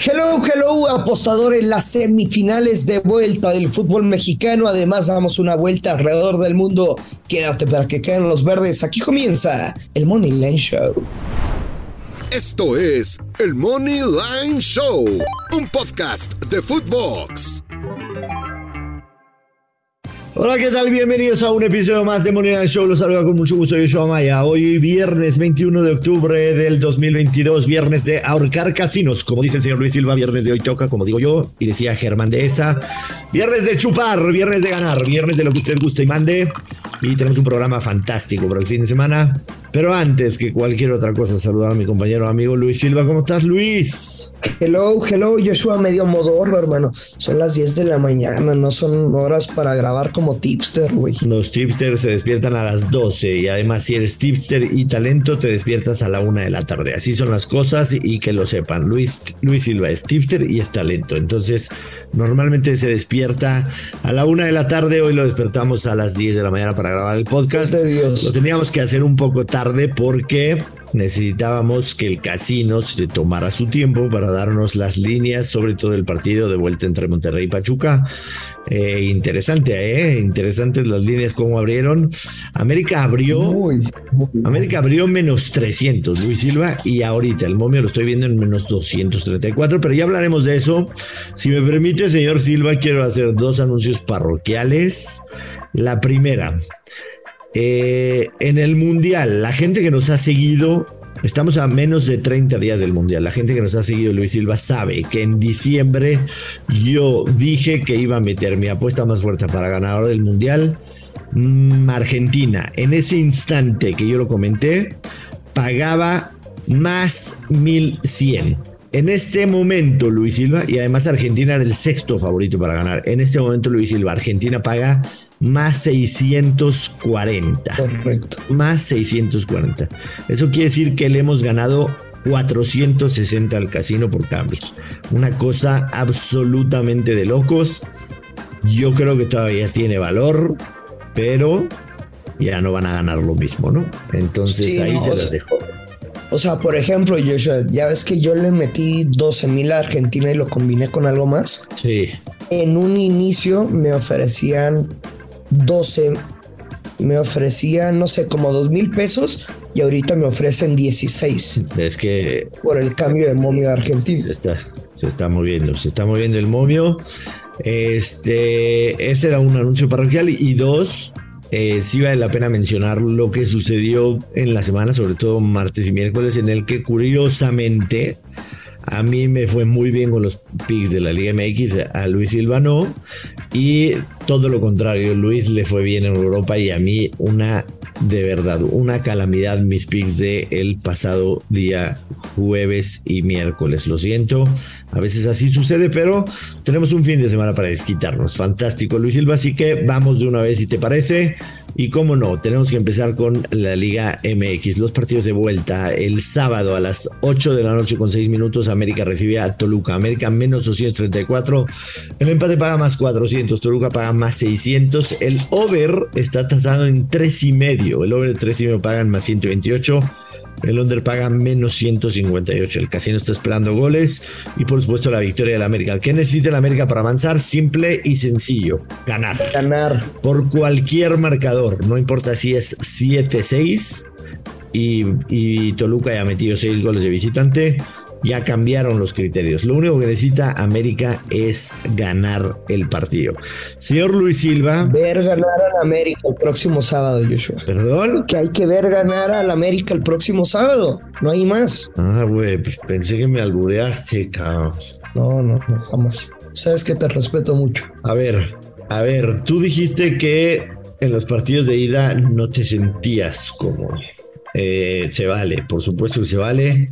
Hello, hello, apostador en las semifinales de vuelta del fútbol mexicano. Además, damos una vuelta alrededor del mundo. Quédate para que queden los verdes. Aquí comienza el Money Line Show. Esto es el Money Line Show, un podcast de Footbox. Hola, ¿qué tal? Bienvenidos a un episodio más de Moneda Show. Los saluda con mucho gusto yo, Maya. Hoy viernes 21 de octubre del 2022, viernes de ahorcar casinos. Como dice el señor Luis Silva, viernes de hoy toca, como digo yo, y decía Germán de esa. Viernes de chupar, viernes de ganar, viernes de lo que usted guste y mande. Y tenemos un programa fantástico para el fin de semana. Pero antes que cualquier otra cosa, saludar a mi compañero amigo Luis Silva. ¿Cómo estás, Luis? Hello, hello, Joshua medio modorro, hermano. Son las 10 de la mañana, no son horas para grabar como tipster, güey. Los tipsters se despiertan a las 12 y además si eres tipster y talento te despiertas a la una de la tarde. Así son las cosas y que lo sepan. Luis, Luis Silva es tipster y es talento. Entonces normalmente se despierta a la una de la tarde. Hoy lo despertamos a las 10 de la mañana para grabar el podcast. De Dios. Lo teníamos que hacer un poco tarde porque necesitábamos que el casino se tomara su tiempo para darnos las líneas sobre todo el partido de vuelta entre Monterrey y Pachuca. Eh, interesante, ¿eh? Interesantes las líneas como abrieron. América abrió. Muy, muy América abrió menos 300, Luis Silva, y ahorita el momio lo estoy viendo en menos 234, pero ya hablaremos de eso. Si me permite, señor Silva, quiero hacer dos anuncios parroquiales. La primera, eh, en el Mundial, la gente que nos ha seguido, estamos a menos de 30 días del Mundial, la gente que nos ha seguido, Luis Silva, sabe que en diciembre yo dije que iba a meter mi apuesta más fuerte para ganador del Mundial, mm, Argentina. En ese instante que yo lo comenté, pagaba más 1100. En este momento, Luis Silva, y además Argentina era el sexto favorito para ganar. En este momento, Luis Silva, Argentina paga más 640. correcto. Más 640. Eso quiere decir que le hemos ganado 460 al casino por cambios. Una cosa absolutamente de locos. Yo creo que todavía tiene valor, pero ya no van a ganar lo mismo, ¿no? Entonces Sí, ahí no, se las dejo. O sea, por ejemplo, Joshua, ya ves que yo le metí 12 mil a Argentina y lo combiné con algo más. Sí. En un inicio me ofrecían 12, me ofrecían, no sé, como 2 mil pesos y ahorita me ofrecen 16 Es que por el cambio de momio de Argentina. se está, se está moviendo, se está moviendo el momio. Este, ese era un anuncio parroquial y dos, eh, sí vale la pena mencionar lo que sucedió en la semana, sobre todo martes y miércoles, en el que curiosamente a mí me fue muy bien con los picks de la Liga MX, a Luis Silva no, y todo lo contrario, Luis le fue bien en Europa y a mí una de verdad, una calamidad mis picks de el pasado día jueves y miércoles. Lo siento, a veces así sucede, pero tenemos un fin de semana para desquitarnos. Fantástico, Luis Silva, así que vamos de una vez si te parece. Y cómo no, tenemos que empezar con la Liga MX, los partidos de vuelta. El sábado a las 8 de la noche con 6 minutos, América recibe a Toluca. América menos 234. El empate paga más 400. Toluca paga más 600. El over está tasado en 3 y medio. El over de 3 y medio pagan más 128. El under paga menos 158. El casino está esperando goles y por supuesto la victoria del América. ¿Qué necesita el América para avanzar? Simple y sencillo. Ganar Ganar. por cualquier marcador, no importa si es 7-6 y, y Toluca ya ha metido 6 goles de visitante, ya cambiaron los criterios. Lo único que necesita América es ganar el partido. Señor Luis Silva, Ver ganar al América el próximo sábado, Joshua. perdón. Que hay que ver ganar al América el próximo sábado. No hay más. Ah, güey, pues pensé que me albureaste, cabrón. No, no, no, jamás. Sabes que te respeto mucho. A ver, a ver, tú dijiste que en los partidos de ida no te sentías como eh, se vale, por supuesto que se vale.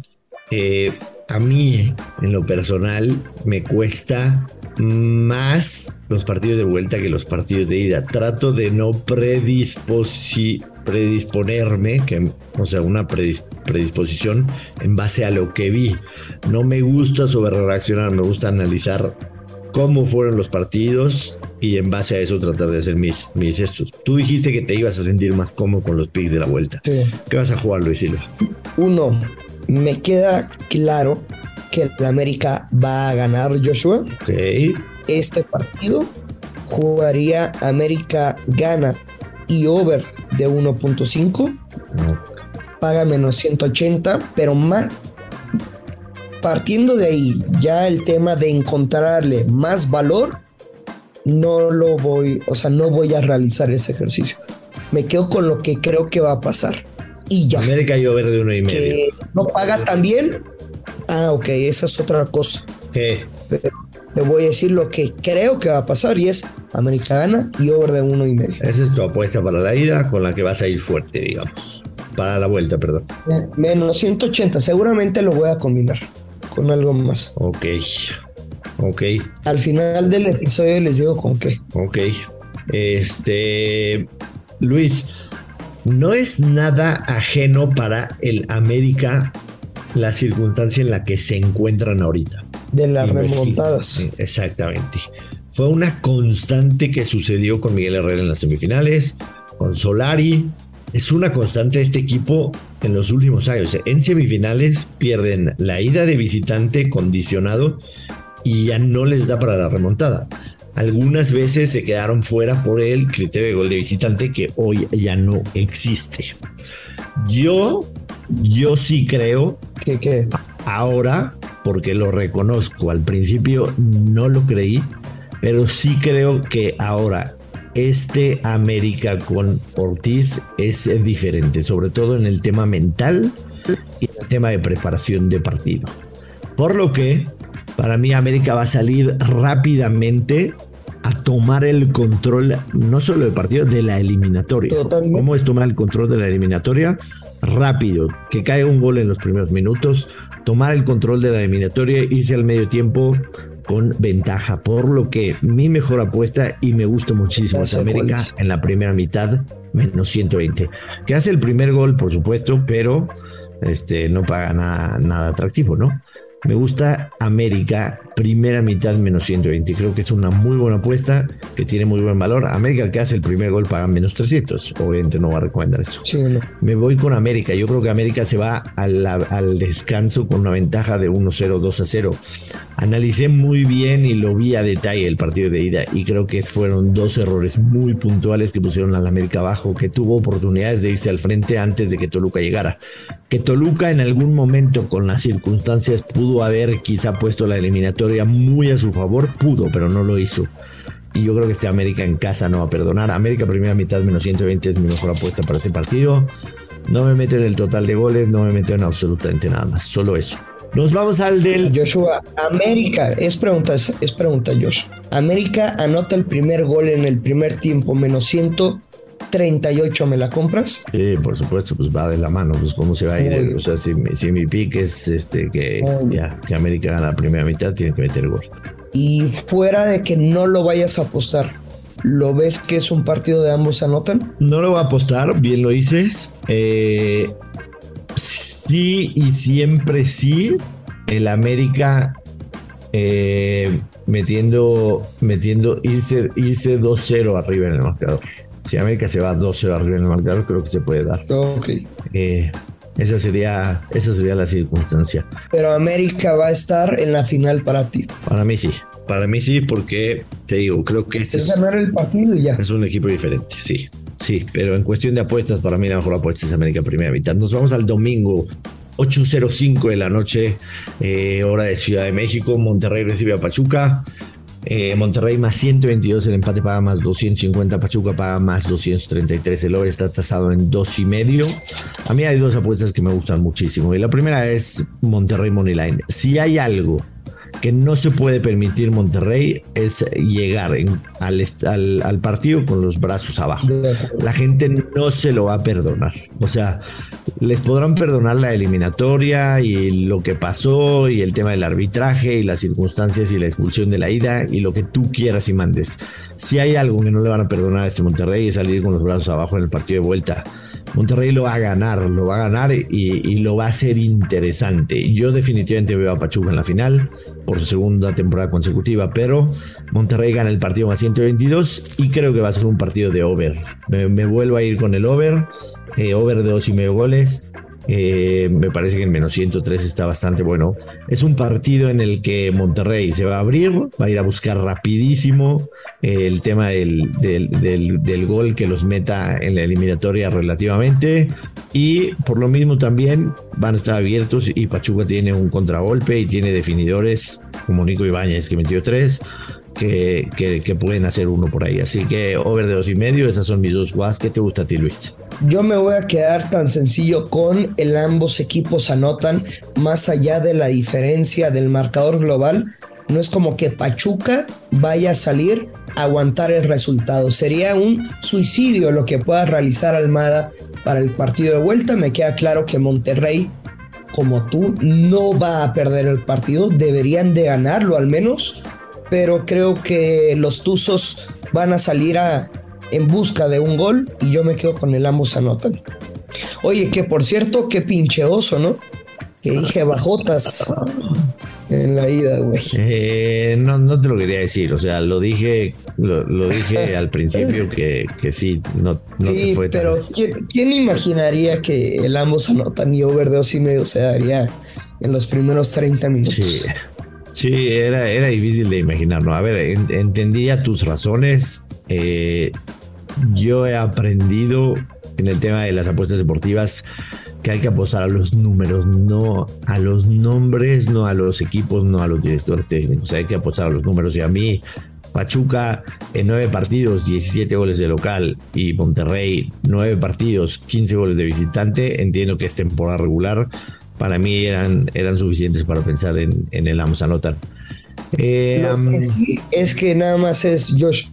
Eh, a mí, en lo personal, me cuesta más los partidos de vuelta que los partidos de ida. Trato de no predisposi- predisponerme, que, o sea, una predis- predisposición en base a lo que vi. No me gusta sobre reaccionar, me gusta analizar cómo fueron los partidos y en base a eso tratar de hacer mis, mis estos. Tú dijiste que te ibas a sentir más cómodo con los picks de la vuelta. Sí. ¿Qué vas a jugar, Luis Silva? Uno, me queda claro que el América va a ganar, Joshua. Ok. Este partido jugaría América gana y over de 1.5. Paga menos 180, pero más partiendo de ahí, ya el tema de encontrarle más valor, no lo voy, o sea, no voy a realizar ese ejercicio. Me quedo con lo que creo que va a pasar. Y ya. América y over de uno y medio. no paga tan bien. Ah, ok, esa es otra cosa. ¿Qué? Pero te voy a decir lo que creo que va a pasar y es América gana y over de uno y medio. Esa es tu apuesta para la ida con la que vas a ir fuerte, digamos. Para la vuelta, perdón. Menos 180, seguramente lo voy a combinar con algo más. Ok. Ok. Al final del episodio les digo con qué. Ok. Este. Luis, no es nada ajeno para el América la circunstancia en la que se encuentran ahorita. De las remontadas. Exactamente. Fue una constante que sucedió con Miguel Herrera en las semifinales, con Solari. Es una constante de este equipo en los últimos años. En semifinales pierden la ida de visitante condicionado y ya no les da para la remontada. Algunas veces se quedaron fuera por el criterio de gol de visitante que hoy ya no existe. Yo, yo sí creo que ahora, porque lo reconozco, al principio no lo creí, pero sí creo que ahora este América con Ortiz es diferente, sobre todo en el tema mental y en el tema de preparación de partido. Por lo que, para mí, América va a salir rápidamente a tomar el control, no solo del partido, de la eliminatoria. ¿Cómo es tomar el control de la eliminatoria? Rápido, que cae un gol en los primeros minutos, tomar el control de la eliminatoria, irse al medio tiempo, con ventaja, por lo que mi mejor apuesta y me gusta muchísimo es América en la primera mitad, menos 120. Que hace el primer gol, por supuesto, pero este, no paga nada, nada atractivo, ¿no? Me gusta América, primera mitad menos 120. Creo que es una muy buena apuesta que tiene muy buen valor. América que hace el primer gol paga menos 300. Obviamente no va a recomendar eso. Me voy con América. Yo creo que América se va al, descanso con una ventaja de 1-0, 2-0. Analicé muy bien y lo vi a detalle el partido de ida y creo que fueron dos errores muy puntuales que pusieron al América abajo, que tuvo oportunidades de irse al frente antes de que Toluca llegara. Que Toluca en algún momento con las circunstancias pudo haber quizá puesto la eliminatoria muy a su favor, pudo, pero no lo hizo. Y yo creo que este América en casa no va a perdonar. América primera mitad menos 120 es mi mejor apuesta para este partido. No me meto en el total de goles, no me meto en absolutamente nada más, solo eso. Nos vamos al del Joshua. América, es pregunta, es, pregunta, Josh. América anota el primer gol en el primer tiempo, menos 100 38, ¿me la compras? Sí, por supuesto, pues va de la mano, pues cómo se va a ir. O sea, si, mi pick es este que ya, que América gana la primera mitad, tiene que meter gol. Y fuera de que no lo vayas a apostar, ¿lo ves que es un partido de ambos anotan? No lo voy a apostar, bien lo dices. Eh, sí y siempre sí, el América eh, metiendo, metiendo, irse, irse 2-0 arriba en el marcador. Si América se va 2-0 arriba en el marcador, creo que se puede dar. Ok. Eh, esa sería, esa sería la circunstancia. Pero América va a estar en la final para ti. Para mí sí. Para mí sí, porque te digo, creo que este es, ganar el partido ya. Es un equipo diferente, sí. Sí, pero en cuestión de apuestas, para mí la mejor apuesta es América primera mitad. Nos vamos al domingo. 8.05 de la noche, eh, hora de Ciudad de México. Monterrey recibe a Pachuca. Eh, Monterrey más 122, el empate paga más 250, Pachuca paga más 233, el over está tasado en dos y medio. A mí hay dos apuestas que me gustan muchísimo y la primera es Monterrey Moneyline. Si hay algo que no se puede permitir Monterrey es llegar al, al, partido con los brazos abajo. La gente no se lo va a perdonar. O sea, les podrán perdonar la eliminatoria y lo que pasó y el tema del arbitraje y las circunstancias y la expulsión de la ida y lo que tú quieras y mandes. Si hay algo que no le van a perdonar a este Monterrey es salir con los brazos abajo en el partido de vuelta. Monterrey lo va a ganar, lo va a ganar y, lo va a hacer interesante. Yo definitivamente veo a Pachuca en la final por segunda temporada consecutiva, pero Monterrey gana el partido más 122 y creo que va a ser un partido de over. Me, vuelvo a ir con el over, eh, over de dos y medio goles. Eh, me parece que el menos 103 está bastante bueno. Es un partido en el que Monterrey se va a abrir, va a ir a buscar rapidísimo eh, el tema del, del, gol que los meta en la eliminatoria relativamente. Y por lo mismo también van a estar abiertos y Pachuca tiene un contragolpe y tiene definidores como Nico Ibáñez que metió tres que, pueden hacer uno por ahí. Así que over de dos y medio, esas son mis dos guas. ¿Qué te gusta a ti, Luis? Yo me voy a quedar tan sencillo con el ambos equipos anotan, más allá de la diferencia del marcador global. No es como que Pachuca vaya a salir a aguantar el resultado. Sería un suicidio lo que pueda realizar Almada para el partido de vuelta. Me queda claro que Monterrey, como tú, no va a perder el partido. Deberían de ganarlo al menos pero creo que los Tuzos van a salir a, en busca de un gol y yo me quedo con el ambos anotan. Oye, que por cierto, qué pinche oso, ¿no? Que dije bajotas en la ida, güey. Eh, no, no te lo quería decir, o sea, lo dije, lo, dije al principio que, que sí, no, no te fue pero ¿quién, imaginaría que el ambos anotan y over de dos y medio se daría en los primeros 30 minutos? Sí. Sí, era, era difícil de imaginar, ¿no? A ver, entendía tus razones. Eh, yo he aprendido en el tema de las apuestas deportivas que hay que apostar a los números, no a los nombres, no a los equipos, no a los directores técnicos. Hay que apostar a los números. Y a mí, Pachuca en nueve partidos, 17 goles de local y Monterrey, nueve partidos, 15 goles de visitante. Entiendo que es temporada regular para mí eran, eran suficientes para pensar en, el Amos anotar. Eh, es que nada más es Josh.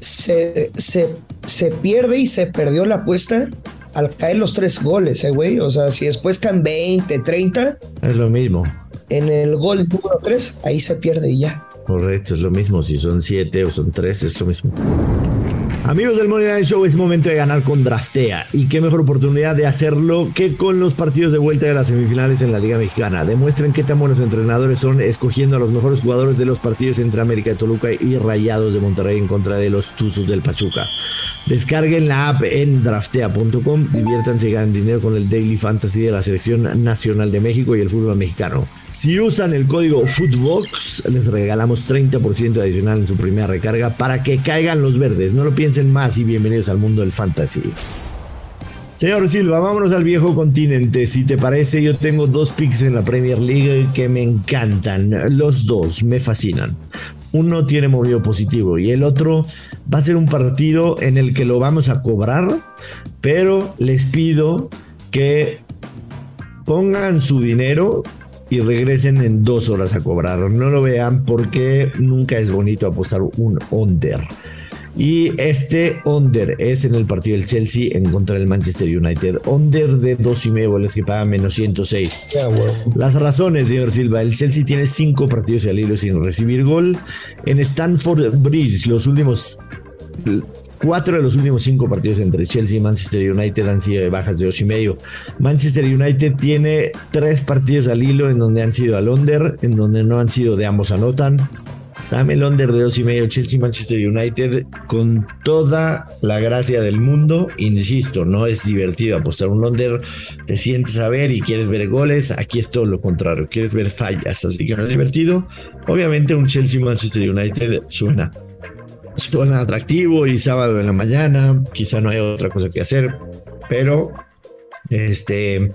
Se, se, pierde y se perdió la apuesta al caer los tres goles, eh, güey. O sea, si después caen 20, 30. Es lo mismo. En el gol número 3, ahí se pierde y ya. Correcto, es lo mismo. Si son 7 o son 3, es lo mismo. Amigos del Money Show, es momento de ganar con Draftea. Y qué mejor oportunidad de hacerlo que con los partidos de vuelta de las semifinales en la Liga Mexicana. Demuestren qué tan buenos entrenadores son escogiendo a los mejores jugadores de los partidos entre América de Toluca y Rayados de Monterrey en contra de los Tuzos del Pachuca. Descarguen la app en draftea.com, diviértanse y ganen dinero con el Daily Fantasy de la Selección Nacional de México y el fútbol mexicano. Si usan el código FOOTBOX, les regalamos 30% adicional en su primera recarga para que caigan los verdes. No lo piensen más y bienvenidos al mundo del fantasy. Señor Silva, vámonos al viejo continente. Si te parece, yo tengo dos picks en la Premier League que me encantan. Los dos me fascinan uno tiene movido positivo y el otro va a ser un partido en el que lo vamos a cobrar, pero les pido que pongan su dinero y regresen en dos horas a cobrar. No lo vean porque nunca es bonito apostar un under. Y este under es en el partido del Chelsea en contra del Manchester United. Under de dos y medio goles que paga menos 106. Las razones, señor Silva. El Chelsea tiene cinco partidos al hilo sin recibir gol. En Stanford Bridge, los últimos Cuatro de los últimos cinco partidos entre Chelsea y Manchester United han sido de bajas de dos y medio. Manchester United tiene tres partidos al hilo en donde han sido al under, en donde no han sido de ambos anotan. Dame el de dos y medio Chelsea Manchester United con toda la gracia del mundo. Insisto, no es divertido apostar un under. Te sientes a ver y quieres ver goles. Aquí es todo lo contrario. Quieres ver fallas, así que no es divertido. Obviamente un Chelsea Manchester United suena. Suena atractivo y sábado en la mañana. Quizá no hay otra cosa que hacer. Pero este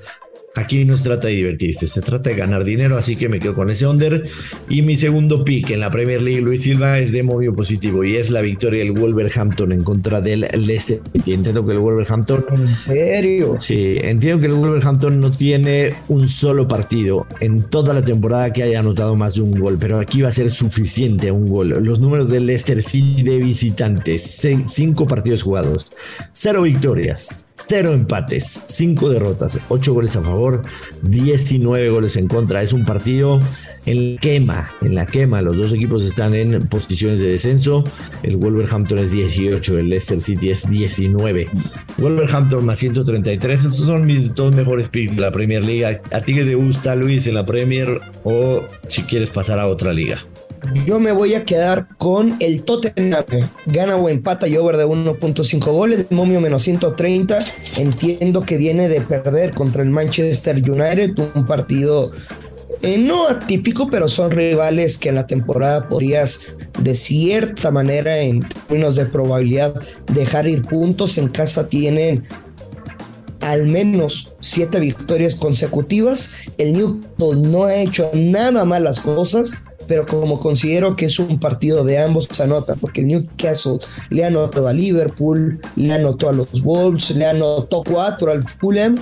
Aquí no se trata de divertirse, se trata de ganar dinero, así que me quedo con ese under. Y mi segundo pick en la Premier League, Luis Silva, es de movio positivo y es la victoria del Wolverhampton en contra del Leicester. Entiendo que el Wolverhampton. ¿En serio? Sí, entiendo que el Wolverhampton no tiene un solo partido en toda la temporada que haya anotado más de un gol, pero aquí va a ser suficiente un gol. Los números del Leicester City de visitantes: cinco partidos jugados, cero victorias, cero empates, cinco derrotas, ocho goles a favor 19 goles en contra. Es un partido en quema, en la quema. Los dos equipos están en posiciones de descenso. El Wolverhampton es 18, el Leicester City es 19. Wolverhampton más 133. Esos son mis dos mejores picks de la Premier League. ¿A ti qué te gusta, Luis, en la Premier? O si quieres pasar a otra liga. Yo me voy a quedar con el Tottenham. Gana o empata y over de 1.5 goles. Momio menos 130. Entiendo que viene de perder contra el Manchester United. Un partido eh, no atípico, pero son rivales que en la temporada podrías de cierta manera en términos de probabilidad dejar ir puntos. En casa tienen al menos siete victorias consecutivas. El Newcastle no ha hecho nada malas cosas, pero como considero que es un partido de ambos se anota, porque el Newcastle le anotó a Liverpool, le anotó a los Wolves, le anotó cuatro al Fulham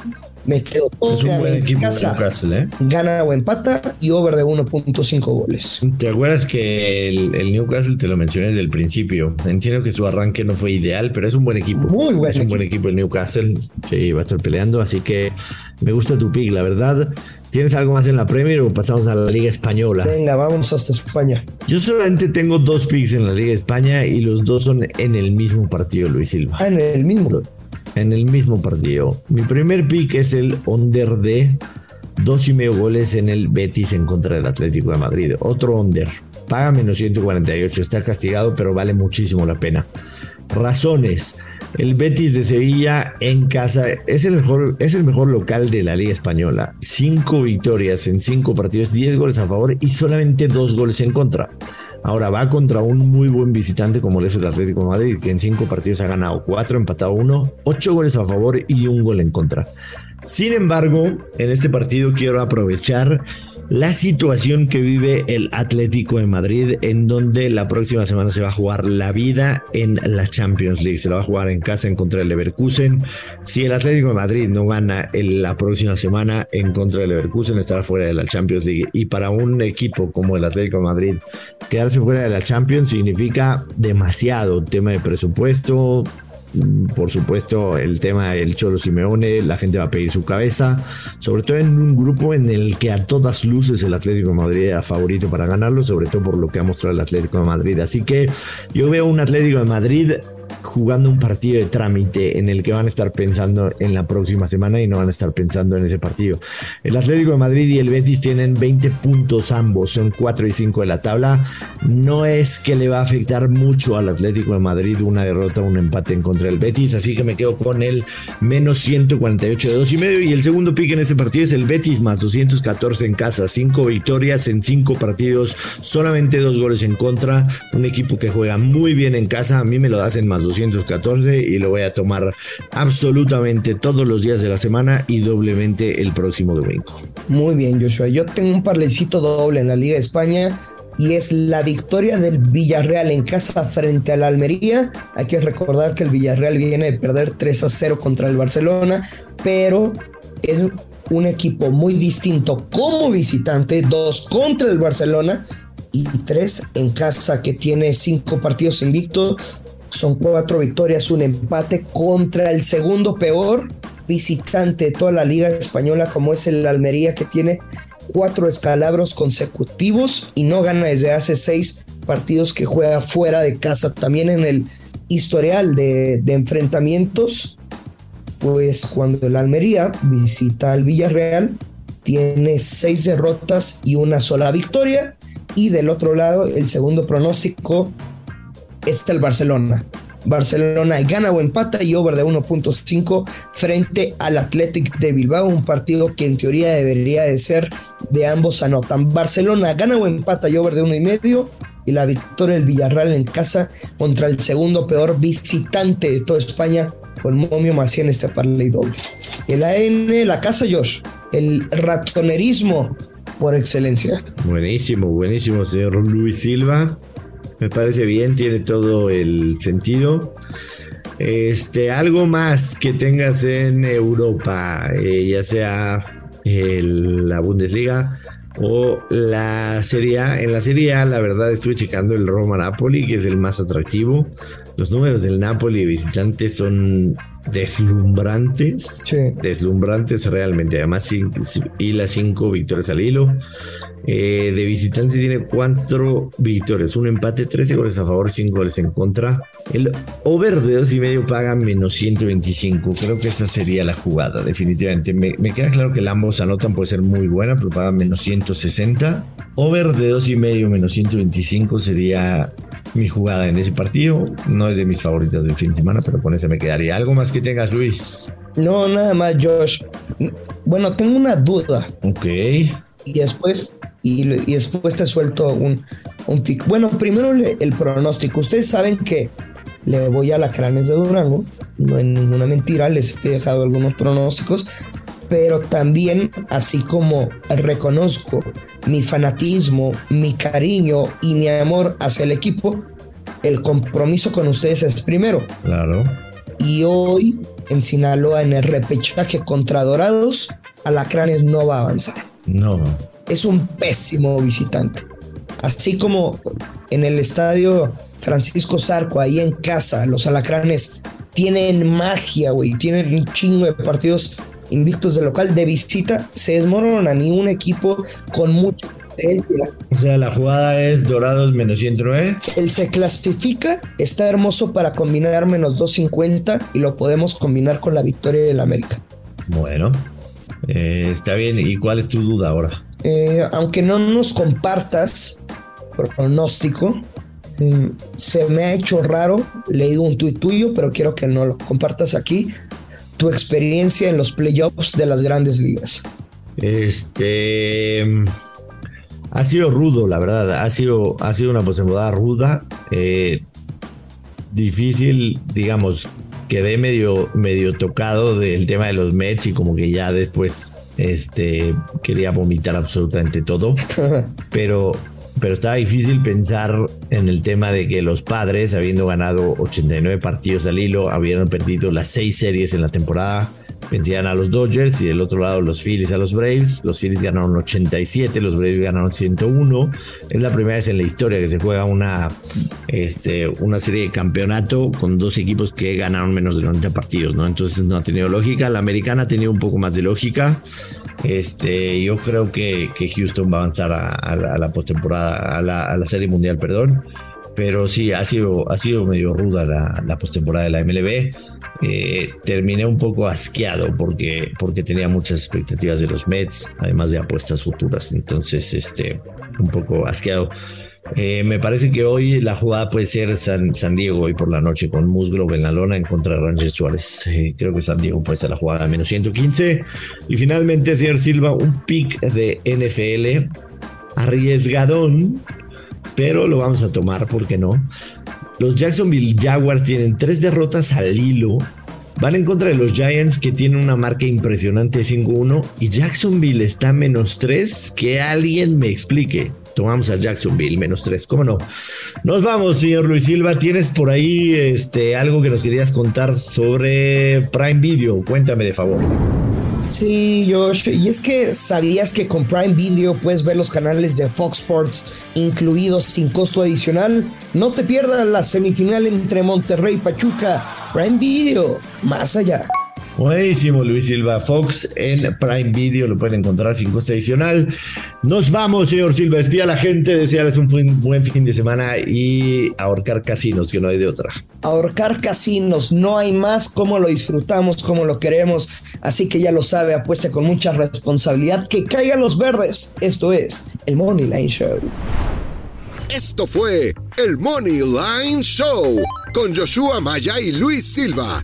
me quedo todo. Es un buen equipo Newcastle, ¿eh? Gana o empata y over de 1.5 goles. ¿Te acuerdas que el, Newcastle te lo mencioné desde el principio? Entiendo que su arranque no fue ideal, pero es un buen equipo. Muy buen Es un buen equipo el Newcastle. Sí, va a estar peleando, así que me gusta tu pick, la verdad. ¿Tienes algo más en la Premier o pasamos a la Liga Española? Venga, vamos hasta España. Yo solamente tengo dos picks en la Liga España y los dos son en el mismo partido, Luis Silva. Ah, en el mismo en el mismo partido. Mi primer pick es el under de dos y medio goles en el Betis en contra del Atlético de Madrid. Otro under. Paga menos 148. Está castigado, pero vale muchísimo la pena. Razones. El Betis de Sevilla en casa es el mejor, es el mejor local de la Liga Española. Cinco victorias en cinco partidos, 10 goles a favor y solamente dos goles en contra. Ahora va contra un muy buen visitante como es el Atlético Madrid, que en cinco partidos ha ganado cuatro, empatado uno, ocho goles a favor y un gol en contra. Sin embargo, en este partido quiero aprovechar la situación que vive el Atlético de Madrid, en donde la próxima semana se va a jugar la vida en la Champions League. Se la va a jugar en casa en contra del Leverkusen. Si el Atlético de Madrid no gana la próxima semana en contra del Leverkusen, estará fuera de la Champions League. Y para un equipo como el Atlético de Madrid, quedarse fuera de la Champions significa demasiado tema de presupuesto, por supuesto, el tema del Cholo Simeone, la gente va a pedir su cabeza, sobre todo en un grupo en el que a todas luces el Atlético de Madrid era favorito para ganarlo, sobre todo por lo que ha mostrado el Atlético de Madrid. Así que yo veo un Atlético de Madrid jugando un partido de trámite en el que van a estar pensando en la próxima semana y no van a estar pensando en ese partido. El Atlético de Madrid y el Betis tienen 20 puntos ambos, son 4 y 5 de la tabla. No es que le va a afectar mucho al Atlético de Madrid una derrota, un empate en contra del Betis, así que me quedo con el menos 148 de 2 y medio y el segundo pick en ese partido es el Betis más 214 en casa, 5 victorias en 5 partidos, solamente 2 goles en contra, un equipo que juega muy bien en casa, a mí me lo hacen más 214 y lo voy a tomar absolutamente todos los días de la semana y doblemente el próximo domingo. Muy bien, Joshua. Yo tengo un parlecito doble en la Liga de España y es la victoria del Villarreal en casa frente al Almería. Hay que recordar que el Villarreal viene de perder 3 a 0 contra el Barcelona, pero es un equipo muy distinto como visitante, dos contra el Barcelona y tres en casa que tiene cinco partidos invictos, son cuatro victorias, un empate contra el segundo peor visitante de toda la liga española como es el Almería que tiene cuatro escalabros consecutivos y no gana desde hace seis partidos que juega fuera de casa. También en el historial de, de enfrentamientos, pues cuando el Almería visita al Villarreal, tiene seis derrotas y una sola victoria. Y del otro lado, el segundo pronóstico está el Barcelona. Barcelona gana o empata y over de 1.5 frente al Athletic de Bilbao, un partido que en teoría debería de ser de ambos anotan. Barcelona gana o empata y over de 1.5 y la victoria del Villarreal en casa contra el segundo peor visitante de toda España con Momio Macía en este parlay doble. El AN, la casa Josh, el ratonerismo por excelencia. Buenísimo, buenísimo, señor Luis Silva. Me parece bien, tiene todo el sentido. Este, algo más que tengas en Europa, eh, ya sea la Bundesliga o la Serie A. En la Serie A, la verdad, estuve checando el Roma Napoli, que es el más atractivo. Los números del Napoli de visitantes son deslumbrantes. Deslumbrantes realmente. Además, y las cinco victorias al hilo. Eh, de visitante tiene cuatro victorias, un empate, 13 goles a favor, 5 goles en contra. El over de dos y medio paga menos 125. Creo que esa sería la jugada, definitivamente. Me, queda claro que el ambos anotan puede ser muy buena, pero paga menos 160. Over de dos y medio menos 125 sería mi jugada en ese partido. No es de mis favoritas del fin de semana, pero con ese me quedaría. ¿Algo más que tengas, Luis? No, nada más, Josh. Bueno, tengo una duda. Ok. Y después, y, después te suelto un, un pick. Bueno, primero el pronóstico. Ustedes saben que le voy a la Cranes de Durango. No es ninguna mentira, les he dejado algunos pronósticos. Pero también, así como reconozco mi fanatismo, mi cariño y mi amor hacia el equipo, el compromiso con ustedes es primero. Claro. Y hoy en Sinaloa, en el repechaje contra Dorados, Alacranes no va a avanzar. No. Es un pésimo visitante. Así como en el estadio Francisco Zarco, ahí en casa, los Alacranes tienen magia, güey. Tienen un chingo de partidos invictos de local. De visita se desmorona ni un equipo con mucha o sea, la jugada es Dorados menos 109. Él se clasifica, está hermoso para combinar menos 250 y lo podemos combinar con la victoria del América. Bueno, eh, está bien. ¿Y cuál es tu duda ahora? Eh, aunque no nos compartas pronóstico, mm, se me ha hecho raro. Leí un tuit tuyo, pero quiero que no lo compartas aquí. Tu experiencia en los playoffs de las grandes ligas. Este. Ha sido rudo, la verdad. Ha sido, ha sido una postemporada ruda. Eh, difícil, digamos, quedé medio, medio tocado del tema de los Mets y como que ya después este, quería vomitar absolutamente todo. Pero, pero estaba difícil pensar en el tema de que los padres, habiendo ganado 89 partidos al hilo, habían perdido las seis series en la temporada vencían a los Dodgers y del otro lado los Phillies a los Braves. Los Phillies ganaron 87, los Braves ganaron 101. Es la primera vez en la historia que se juega una, este, una serie de campeonato con dos equipos que ganaron menos de 90 partidos, ¿no? Entonces no ha tenido lógica. La americana ha tenido un poco más de lógica. Este, yo creo que, que Houston va a avanzar a, la, postemporada, a la, a la serie mundial, perdón pero sí, ha sido, ha sido medio ruda la, la postemporada de la MLB. Eh, terminé un poco asqueado porque, porque tenía muchas expectativas de los Mets, además de apuestas futuras. Entonces, este, un poco asqueado. Eh, me parece que hoy la jugada puede ser San, Diego hoy por la noche con Musgrove en la lona en contra de Rangers Suárez. Eh, creo que San Diego puede ser la jugada menos 115. Y finalmente, señor Silva, un pick de NFL arriesgadón, pero lo vamos a tomar, ¿por qué no? Los Jacksonville Jaguars tienen tres derrotas al hilo. Van en contra de los Giants que tienen una marca impresionante 5-1 y Jacksonville está menos 3. Que alguien me explique. Tomamos a Jacksonville menos 3, ¿cómo no? Nos vamos, señor Luis Silva. Tienes por ahí este, algo que nos querías contar sobre Prime Video. Cuéntame de favor. Sí, Josh, y es que sabías que con Prime Video puedes ver los canales de Fox Sports incluidos sin costo adicional. No te pierdas la semifinal entre Monterrey y Pachuca. Prime Video, más allá. Buenísimo, Luis Silva. Fox en Prime Video lo pueden encontrar sin costo adicional. Nos vamos, señor Silva. Despida a la gente, desearles un buen fin de semana y ahorcar casinos, que no hay de otra. Ahorcar casinos, no hay más. Como lo disfrutamos, como lo queremos. Así que ya lo sabe, apuesta con mucha responsabilidad. Que caigan los verdes. Esto es el Money Line Show. Esto fue el Money Line Show con Joshua Maya y Luis Silva